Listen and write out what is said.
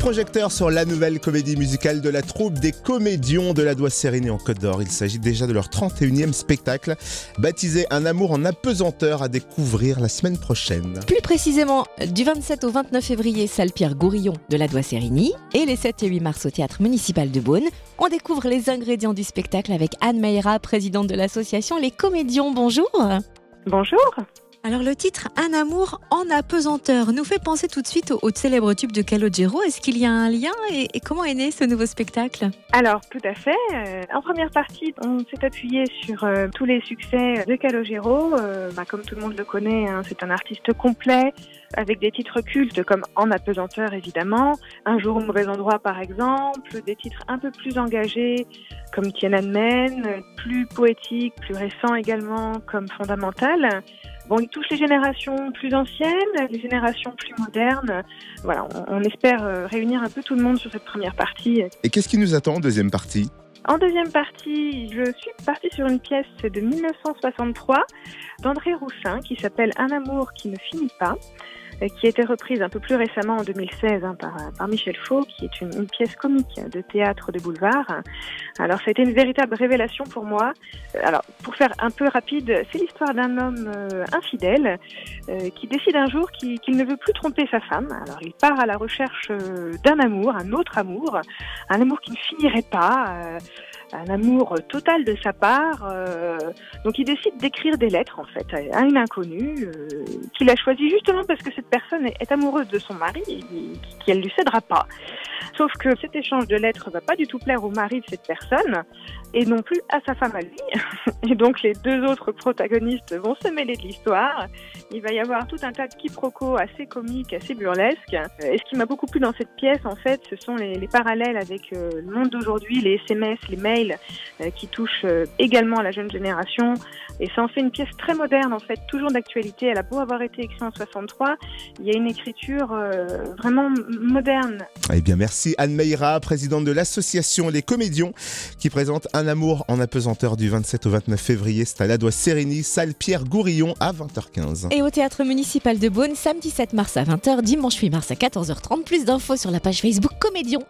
projecteur sur la nouvelle comédie musicale de la troupe des comédiens de la Doigt Sérénée en Côte d'Or. Il s'agit déjà de leur 31e spectacle, baptisé Un amour en apesanteur à découvrir la semaine prochaine. Plus précisément, du 27 au 29 février, salle Pierre Gourillon de la Doigt Sérigny et les 7 et 8 mars au théâtre municipal de Beaune. On découvre les ingrédients du spectacle avec Anne Meira, présidente de l'association Les Comédiens. Bonjour. Bonjour. Alors le titre Un amour en apesanteur nous fait penser tout de suite au, célèbre tube de Calogero. Est-ce qu'il y a un lien et, comment est né ce nouveau spectacle? Alors tout à fait. Euh, en première partie, on s'est appuyé sur euh, tous les succès de Calogero. Euh, bah, comme tout le monde le connaît, hein, c'est un artiste complet avec des titres cultes comme En apesanteur évidemment, Un jour au mauvais endroit par exemple, des titres un peu plus engagés comme Tiananmen, plus poétiques, plus récents également comme Fondamental. Bon, il touche les générations plus anciennes, les générations plus modernes. Voilà, on, espère euh, réunir un peu tout le monde sur cette première partie. Et qu'est-ce qui nous attend en deuxième partie? En deuxième partie, je suis partie sur une pièce de 1963 d'André Roussin qui s'appelle Un amour qui ne finit pas. Euh, qui a été reprise un peu plus récemment en 2016 hein, par, par, Michel Faux, qui est une, pièce comique de théâtre de boulevard. Alors, ça a été une véritable révélation pour moi. Euh, alors, pour faire un peu rapide, c'est l'histoire d'un homme euh, infidèle qui décide un jour qu'il ne veut plus tromper sa femme. Alors, il part à la recherche d'un amour, un autre amour, un amour qui ne finirait pas un amour total de sa part. Euh, donc il décide d'écrire des lettres en fait à une inconnue euh, qu'il a choisi justement parce que cette personne est, amoureuse de son mari et qu'elle lui cédera pas. Sauf que cet échange de lettres va pas du tout plaire au mari de cette personne et non plus à sa femme à lui. Et donc les deux autres protagonistes vont se mêler de l'histoire. Il va y avoir tout un tas de quiproquos assez comiques, assez burlesques. Et ce qui m'a beaucoup plu dans cette pièce, en fait, ce sont les, parallèles avec euh, le monde d'aujourd'hui, les SMS, les mails, euh, qui touchent euh, également la jeune génération. Et ça en fait une pièce très moderne, en fait, toujours d'actualité. Elle a beau avoir été écrite en 63, il y a une écriture vraiment moderne. Eh bien, merci Anne Meira, présidente de l'association Les Comédiens, qui présente un amour en apesanteur du 27 au 29 février. C'est à la Doigt Sérénie, salle Pierre Gourillon à 20h15. Et au théâtre municipal de Beaune, samedi 7 mars à 20h, dimanche 8 mars à 14h30. Plus d'infos sur la page Facebook Comédion.